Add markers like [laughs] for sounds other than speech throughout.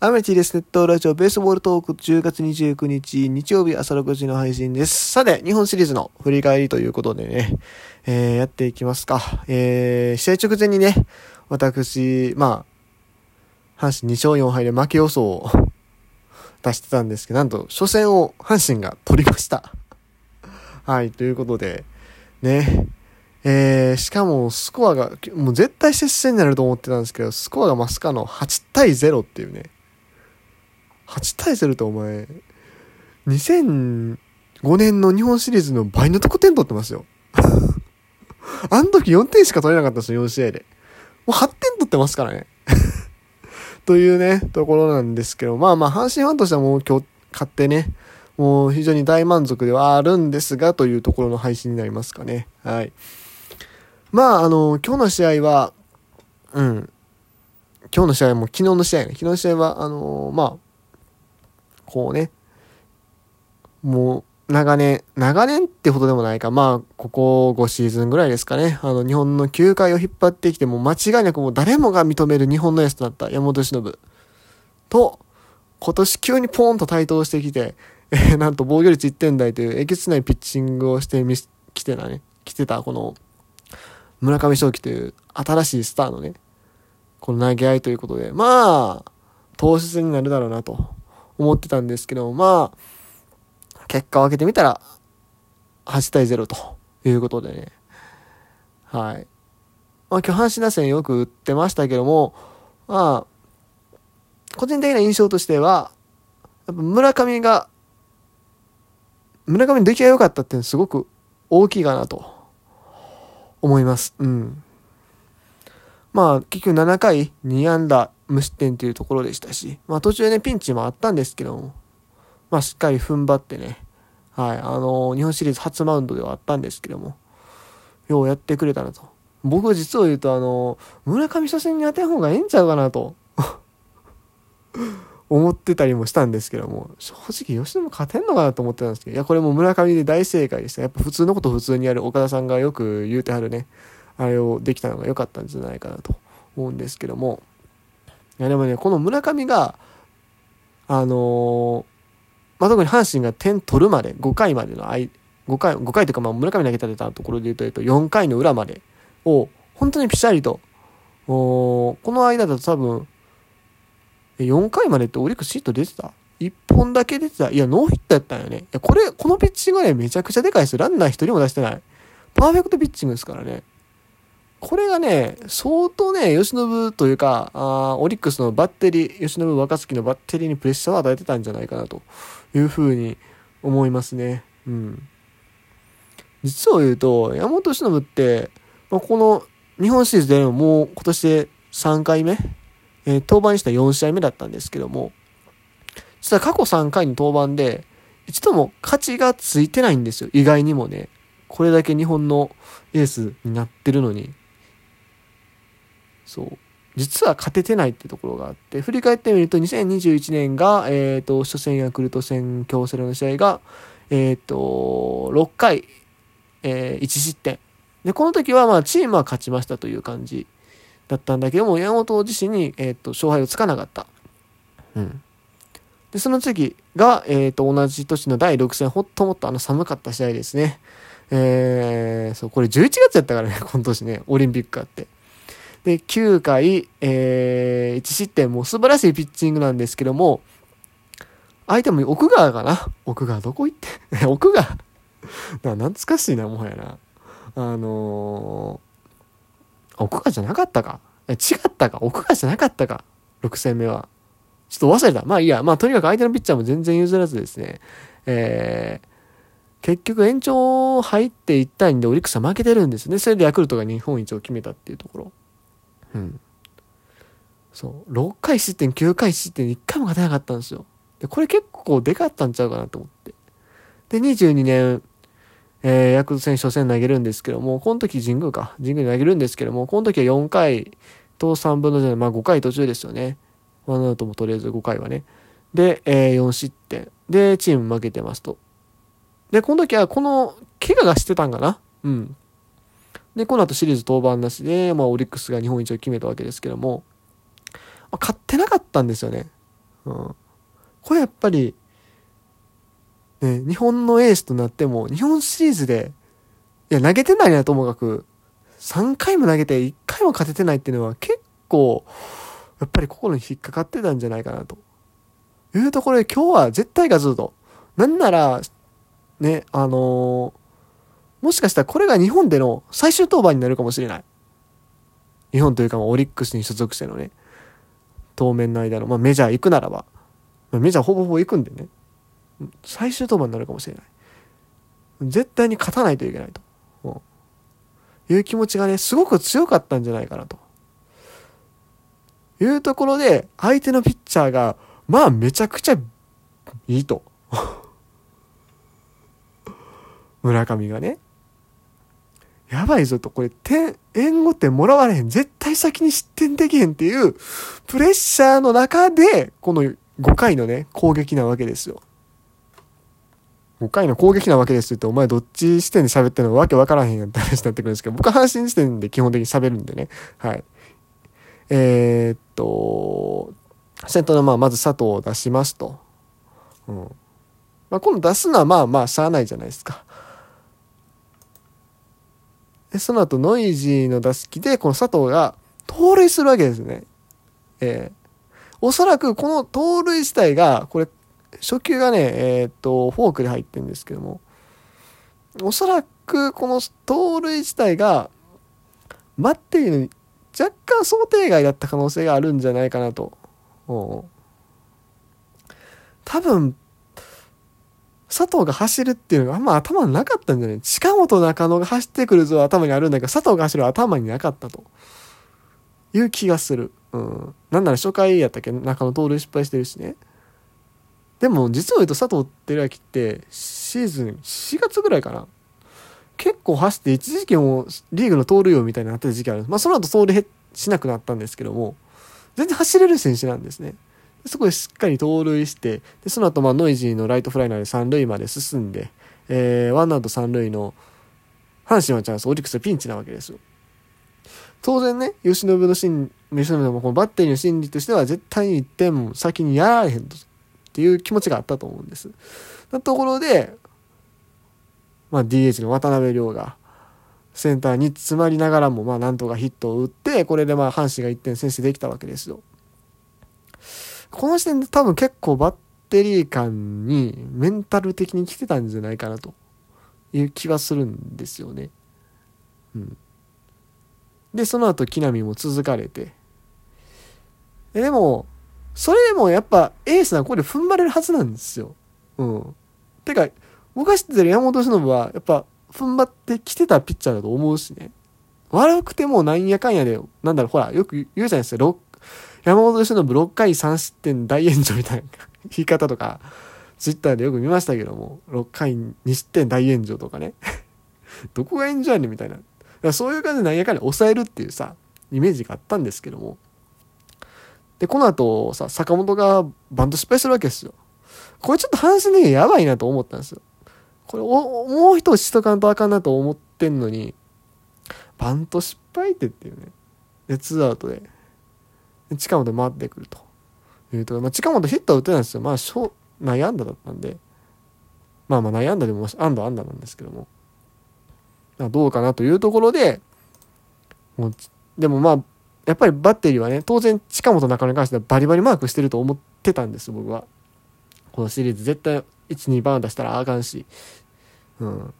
アメティレスネットラジオベースボールトーク10月29日日曜日朝6時の配信です。さて、日本シリーズの振り返りということでね、えー、やっていきますか。えー、試合直前にね、私、まあ、阪神2勝4敗で負け予想を出してたんですけど、なんと、初戦を阪神が取りました。はい、ということで、ね、えー、しかもスコアが、もう絶対接戦になると思ってたんですけど、スコアがまさかの8対0っていうね。8対0ってお前、2005年の日本シリーズの倍の得点取ってますよ。[laughs] あの時4点しか取れなかったんですよ、4試合で。もう8点取ってますからね。[laughs] というね、ところなんですけど、まあまあ、阪神ファンとしてはもう今日勝ってね、もう非常に大満足ではあるんですが、というところの配信になりますかね。はい。まあ、あの、今日の試合は、うん、今日の試合も昨日の試合ね、昨日の試合は、あのまあ、こうね、もう、長年、長年ってほどでもないか、まあ、ここ5シーズンぐらいですかね、あの、日本の球界を引っ張ってきて、もう間違いなくもう誰もが認める日本のエースとなった山本忍と、今年急にポーンと台頭してきて、[laughs] えー、なんと防御率1点台というえげつないピッチングをしてみ、来てたね、来てた、この、村上正輝という新しいスターのね、この投げ合いということで、まあ、投手戦になるだろうなと。思ってたんですけど、まあ、結果を分けてみたら、8対0ということでね。はい。まあ今日阪神打線よく打ってましたけども、まあ、個人的な印象としては、やっぱ村上が、村上の出来が良かったっていうのはすごく大きいかなと思います。うん。まあ結局7回2安打無失点というところでしたし、まあ途中ねピンチもあったんですけども、まあしっかり踏ん張ってね、はい、あのー、日本シリーズ初マウンドではあったんですけども、ようやってくれたなと。僕は実を言うとあのー、村上初戦に当てん方がええんちゃうかなと [laughs] 思ってたりもしたんですけども、正直吉野も勝てんのかなと思ってたんですけど、いや、これも村上で大正解でした。やっぱ普通のこと普通にやる岡田さんがよく言うてはるね、あれをできたのが良かったんじゃないかなと思うんですけども、いやでもね、この村上が、あのー、まあ、特に阪神が点取るまで、5回までの間、5回、5回というかまあ村上投げたてたところで言うと、えっと、4回の裏までを、本当にピシャリと、おこの間だと多分、4回までってオリックスヒット出てた ?1 本だけ出てた？いや、ノーヒットやったんよね。いや、これ、このピッチングはね、めちゃくちゃでかいです。ランナー1人も出してない。パーフェクトピッチングですからね。これがね、相当ね、吉信というか、あオリックスのバッテリー、吉信若月のバッテリーにプレッシャーを与えてたんじゃないかなというふうに思いますね。うん。実を言うと、山本由伸って、まあ、この日本シリーズでもう今年で3回目えー、登板した4試合目だったんですけども、実は過去3回の登板で、一度も勝ちがついてないんですよ。意外にもね。これだけ日本のエースになってるのに。そう。実は勝ててないってところがあって、振り返ってみると2021年が、えっ、ー、と、初戦ヤクルト戦京セラの試合が、えっ、ー、と、6回、えー、1失点。で、この時はまあチームは勝ちましたという感じだったんだけども、山本自身に、えっ、ー、と、勝敗をつかなかった。うん。で、その次が、えっ、ー、と、同じ年の第6戦、ほっともっとあの寒かった試合ですね。えー、そう、これ11月やったからね、今年ね、オリンピックあって。で、9回、えー、1失点、も素晴らしいピッチングなんですけども、相手も奥川かな？奥川どこ行って？[laughs] 奥川 [laughs] な懐かしいな、もはやな。あのー奥川じゃなかったか？違ったか？奥川じゃなかったか ?6 戦目は。ちょっと忘れた。まあいいや。まあとにかく相手のピッチャーも全然譲らずですね。えー、結局延長入って1対2でオリックスは負けてるんですね。それでヤクルトが日本一を決めたっていうところ。うん。そう。6回失点、9回失点1回も勝てなかったんですよ。で、これ結構でかったんちゃうかなと思って。で、22年、えー、ヤクルト戦初戦投げるんですけども、この時神宮か。神宮に投げるんですけども、この時は4回と3分の1、まあ5回途中ですよね。ワンアウトもとりあえず5回はね。で、えー、4失点。で、チーム負けてますと。で、この時はこの、怪我がしてたんかなうん。で、この後シリーズ登板なしで、まあオリックスが日本一を決めたわけですけども、まあ、勝ってなかったんですよね。うん。これやっぱり、ね、日本のエースとなっても、日本シリーズで、いや、投げてないなともかく、3回も投げて1回も勝ててないっていうのは結構、やっぱり心に引っかかってたんじゃないかなと。いうところで今日は絶対勝つと。なんなら、ね、あの、もしかしたらこれが日本での最終登板になるかもしれない。日本というかオリックスに所属してのね、当面の間の、まあメジャー行くならば、まあ、メジャーほぼほぼ行くんでね、最終登板になるかもしれない。絶対に勝たないといけないと。いう気持ちがね、すごく強かったんじゃないかなと。いうところで、相手のピッチャーが、まあめちゃくちゃいいと。[laughs] 村上がね。やばいぞと、これ、点、援護点もらわれへん。絶対先に失点できへんっていう、プレッシャーの中で、この5回のね、攻撃なわけですよ。5回の攻撃なわけですって言って、お前どっち視点で喋ってるのわけわからへんやって話になってくるんですけど、僕は阪神視点で基本的に喋るんでね。はい。えー、っと、先頭のまあ、まず佐藤を出しますと。うん。まあ、今度出すのはまあまあ、しゃあないじゃないですか。で、その後、ノイジーの打席で、この佐藤が盗塁するわけですね。えー、おそらくこの盗塁自体が、これ、初球がね、えー、っと、フォークで入ってるんですけども、おそらくこの盗塁自体が、バッテリーのに若干想定外だった可能性があるんじゃないかなと。多分、佐藤が走るっていうのがあんま頭になかったんじゃない？近本中野が走ってくる図は頭にあるんだけど、佐藤が走る頭になかったと。いう気がする。うん。なんなら初回やったっけ？中野盗塁失敗してるしね。でも実を言うと佐藤輝明ってシーズン4月ぐらいかな結構走って一時期もリーグの盗塁王みたいになってた時期あるまあその後盗塁しなくなったんですけども全然走れる選手なんですねそこでしっかり盗塁してでその後まあノイジーのライトフライナーで三塁まで進んで、えー、ワンアウト三塁の阪神はチャンスオリックスはピンチなわけですよ当然ね、吉信の心、吉信のこのバッテリーの心理としては絶対に1点も先にやられへんと。っていう気持ちがあったと思うんです。なところで、まあ、DH の渡辺亮がセンターに詰まりながらもまあなんとかヒットを打ってこれでまあ阪神が1点先制できたわけですよ。この時点で多分結構バッテリー間にメンタル的に来てたんじゃないかなという気はするんですよね。うん。で、その後木浪も続かれて。でも、それでもやっぱエースはここで踏ん張れるはずなんですよ。うん。てか、僕が知ってる山本忍は、やっぱ踏ん張ってきてたピッチャーだと思うしね。悪くてもなんやかんやで、なんだろう、ほら、よく言うじゃないですか。山本忍6回3失点大炎上みたいな言い方とか、ツイッターでよく見ましたけども、6回2失点大炎上とかね。[laughs] どこが炎上やねんみたいな。そういう感じでなんやかんや抑えるっていうさ、イメージがあったんですけども。で、この後さ、坂本がバント失敗するわけですよ。これちょっと阪神的にやばいなと思ったんですよ。これもう一押しとかんとあかんなと思ってんのに、バント失敗ってっていうね。で、ツーアウトで、近本回ってくると。いうと、まあ、近本ヒットは打てないんですよ。まあ、内野安打だったんで、まあまあ内野安打でも安打安打なんですけども、どうかなというところで、もう、でもまあ、やっぱりバッテリーはね、当然近本中野に関してはバリバリマークしてると思ってたんです、僕は。このシリーズ絶対1、2番出したらあかんし。うん。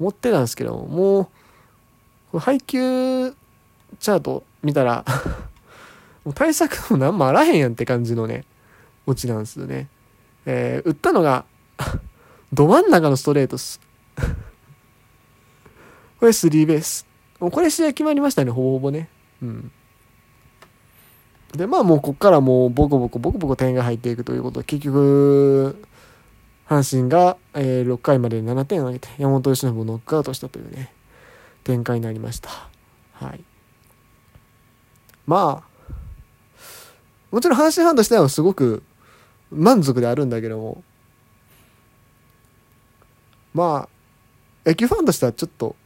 思ってたんですけど、もう、配球チャート見たら [laughs] もう対策も何もあらへんやんって感じのね、オチなんですよね。えー、打ったのが [laughs] ど真ん中のストレートっす [laughs] これスリーベース。もうこれ試合決まりましたね、ほぼほぼね。うん。で、まあもうこっからもうボコボコボコボコ点が入っていくということで、結局、阪神が、えー、6回まで7点を挙げて、山本由伸をノックアウトしたというね、展開になりました。はい。まあ、もちろん阪神ファンとしてはすごく満足であるんだけども、まあ、野球ファンとしてはちょっと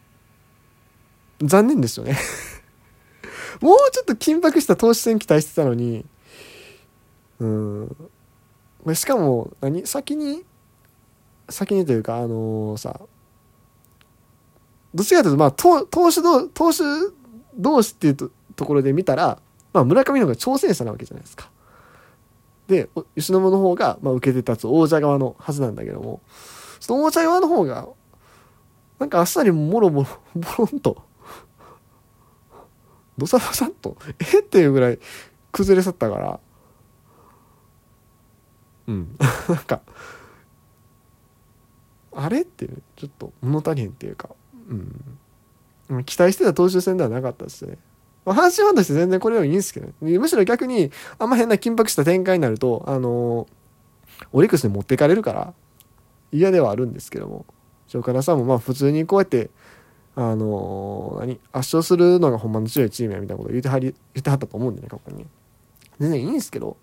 残念ですよね。[laughs] もうちょっと緊迫した投手戦期待してたのに、うん、しかも何？先に？先にというかあのー、さどっちかというとまあ投手同投手同士っていうとところで見たら、まあ、村上の方が挑戦者なわけじゃないですか。で吉信の方が、まあ、受けて立つ王者側のはずなんだけどもその王者側の方がなんかあっさりもろもろボロンとどさどさっとえっていうぐらい崩れ去ったからうん。[laughs] なんかあれっていうちょっと物足りへんっていうかうん。期待してた投手戦ではなかったですね。まあ、阪神ファンとして全然これはいいんですけど、ね、むしろ逆にあんま変な緊迫した展開になるとあのー、オリックスに持っていかれるから嫌ではあるんですけども。カラさんもまあ普通にこうやってあのー、何圧勝するのがほんまの強いチームやみたいなこと言ってはり言ってはったと思うんでね過去に。全然いいんですけど。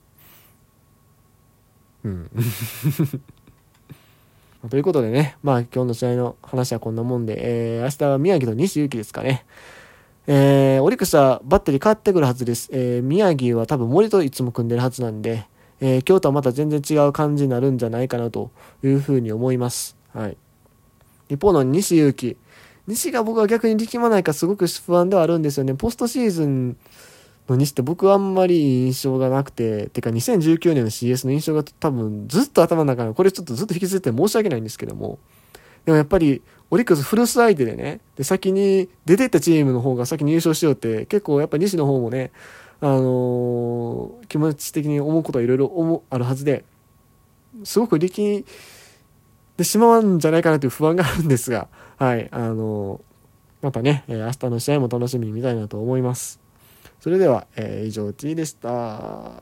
うん。[laughs] ということでね、まあ今日の試合の話はこんなもんで、えー、明日は宮城と西勇輝ですかね。えー、オリックスはバッテリー変わってくるはずです。えー、宮城は多分森といつも組んでるはずなんで、えー、京都はまた全然違う感じになるんじゃないかなというふうに思います。はい。一方の西勇輝。西が僕は逆に力まないかすごく不安ではあるんですよね。ポストシーズンの西って僕はあんまり印象がなくて、てか2019年の CS の印象が多分ずっと頭の中に、これちょっとずっと引きずって申し訳ないんですけども、でもやっぱりオリックスフルス相手でね、で、先に出てったチームの方が先に優勝しようって、結構やっぱ西の方もね、あのー、気持ち的に思うことはいろいろあるはずで、すごく力んでしまうんじゃないかなという不安があるんですが、はい、あのー、またね、明日の試合も楽しみに見たいなと思います。それでは、えー、以上 T でした。